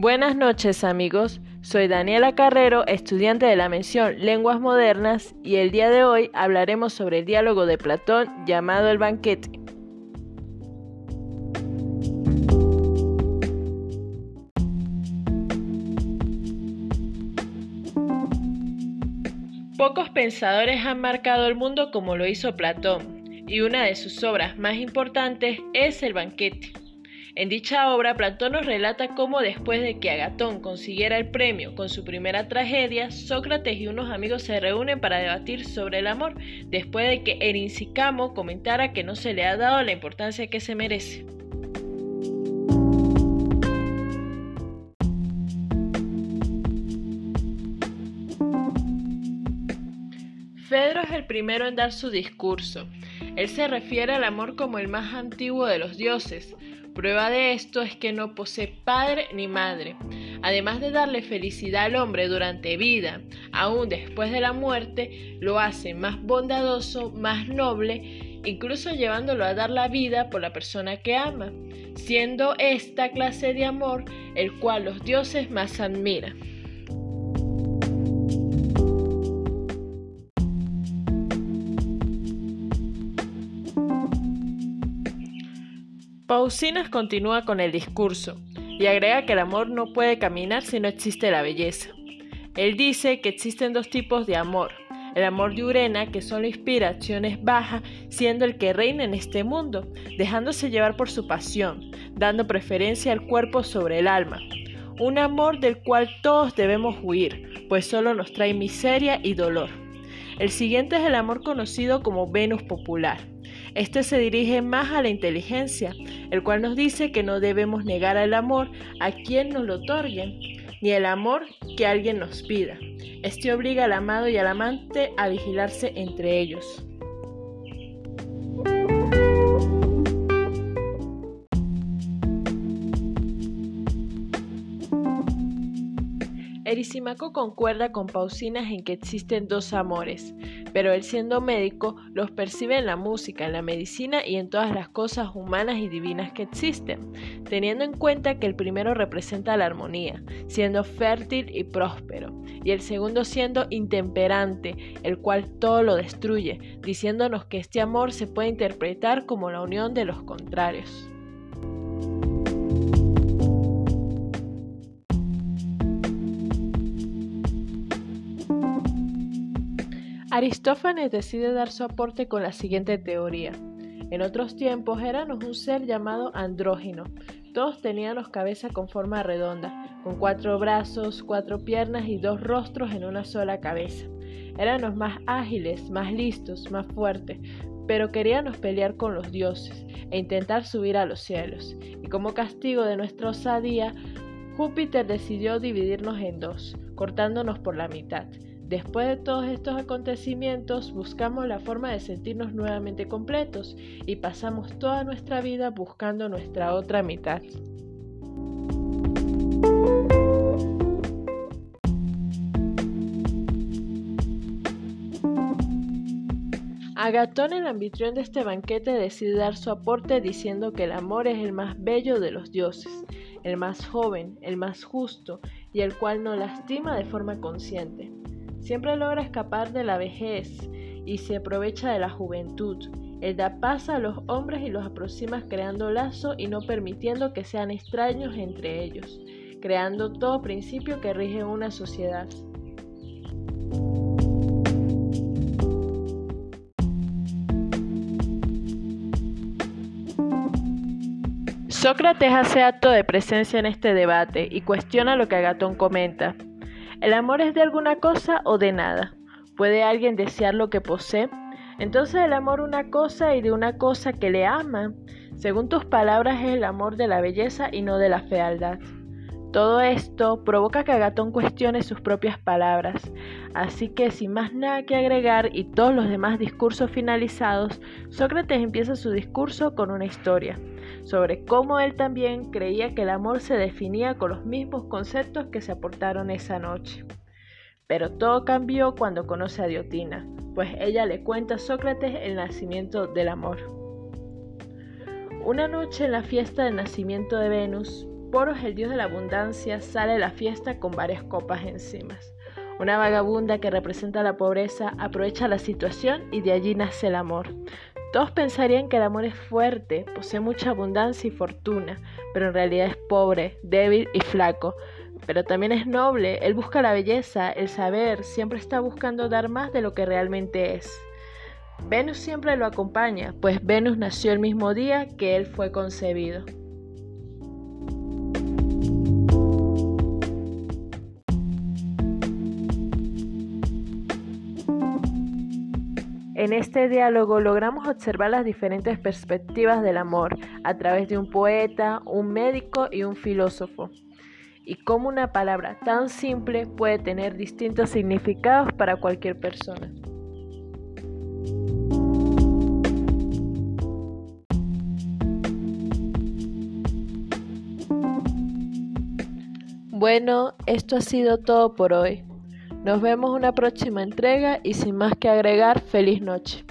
Buenas noches amigos, soy Daniela Carrero, estudiante de la mención Lenguas Modernas y el día de hoy hablaremos sobre el diálogo de Platón llamado El banquete. Pocos pensadores han marcado el mundo como lo hizo Platón, y una de sus obras más importantes es El banquete. En dicha obra, Platón nos relata cómo después de que Agatón consiguiera el premio con su primera tragedia, Sócrates y unos amigos se reúnen para debatir sobre el amor, después de que Erincicamo comentara que no se le ha dado la importancia que se merece. Fedro es el primero en dar su discurso. Él se refiere al amor como el más antiguo de los dioses. Prueba de esto es que no posee padre ni madre. Además de darle felicidad al hombre durante vida, aún después de la muerte, lo hace más bondadoso, más noble, incluso llevándolo a dar la vida por la persona que ama, siendo esta clase de amor el cual los dioses más admiran. Pausinas continúa con el discurso y agrega que el amor no puede caminar si no existe la belleza. Él dice que existen dos tipos de amor, el amor de Urena, que son inspiraciones bajas, siendo el que reina en este mundo, dejándose llevar por su pasión, dando preferencia al cuerpo sobre el alma. Un amor del cual todos debemos huir, pues solo nos trae miseria y dolor. El siguiente es el amor conocido como Venus popular, este se dirige más a la inteligencia, el cual nos dice que no debemos negar el amor a quien nos lo otorgue, ni el amor que alguien nos pida. Este obliga al amado y al amante a vigilarse entre ellos. Erisimaco concuerda con Pausinas en que existen dos amores, pero él siendo médico los percibe en la música, en la medicina y en todas las cosas humanas y divinas que existen, teniendo en cuenta que el primero representa la armonía, siendo fértil y próspero, y el segundo siendo intemperante, el cual todo lo destruye, diciéndonos que este amor se puede interpretar como la unión de los contrarios. Aristófanes decide dar su aporte con la siguiente teoría. En otros tiempos éramos un ser llamado andrógino. Todos teníamos cabeza con forma redonda, con cuatro brazos, cuatro piernas y dos rostros en una sola cabeza. Éramos más ágiles, más listos, más fuertes, pero queríamos pelear con los dioses e intentar subir a los cielos. Y como castigo de nuestra osadía, Júpiter decidió dividirnos en dos, cortándonos por la mitad. Después de todos estos acontecimientos, buscamos la forma de sentirnos nuevamente completos y pasamos toda nuestra vida buscando nuestra otra mitad. Agatón, el anfitrión de este banquete, decide dar su aporte diciendo que el amor es el más bello de los dioses, el más joven, el más justo y el cual no lastima de forma consciente. Siempre logra escapar de la vejez y se aprovecha de la juventud. Él da paz a los hombres y los aproxima creando lazo y no permitiendo que sean extraños entre ellos, creando todo principio que rige una sociedad. Sócrates hace acto de presencia en este debate y cuestiona lo que Agatón comenta. ¿El amor es de alguna cosa o de nada? ¿Puede alguien desear lo que posee? Entonces el amor una cosa y de una cosa que le ama. Según tus palabras es el amor de la belleza y no de la fealdad. Todo esto provoca que Agatón cuestione sus propias palabras, así que sin más nada que agregar y todos los demás discursos finalizados, Sócrates empieza su discurso con una historia sobre cómo él también creía que el amor se definía con los mismos conceptos que se aportaron esa noche. Pero todo cambió cuando conoce a Diotina, pues ella le cuenta a Sócrates el nacimiento del amor. Una noche en la fiesta del nacimiento de Venus, poros el dios de la abundancia sale a la fiesta con varias copas encima. Una vagabunda que representa la pobreza aprovecha la situación y de allí nace el amor. Todos pensarían que el amor es fuerte, posee mucha abundancia y fortuna, pero en realidad es pobre, débil y flaco. Pero también es noble, él busca la belleza, el saber, siempre está buscando dar más de lo que realmente es. Venus siempre lo acompaña, pues Venus nació el mismo día que él fue concebido. En este diálogo logramos observar las diferentes perspectivas del amor a través de un poeta, un médico y un filósofo, y cómo una palabra tan simple puede tener distintos significados para cualquier persona. Bueno, esto ha sido todo por hoy. Nos vemos una próxima entrega y sin más que agregar, feliz noche.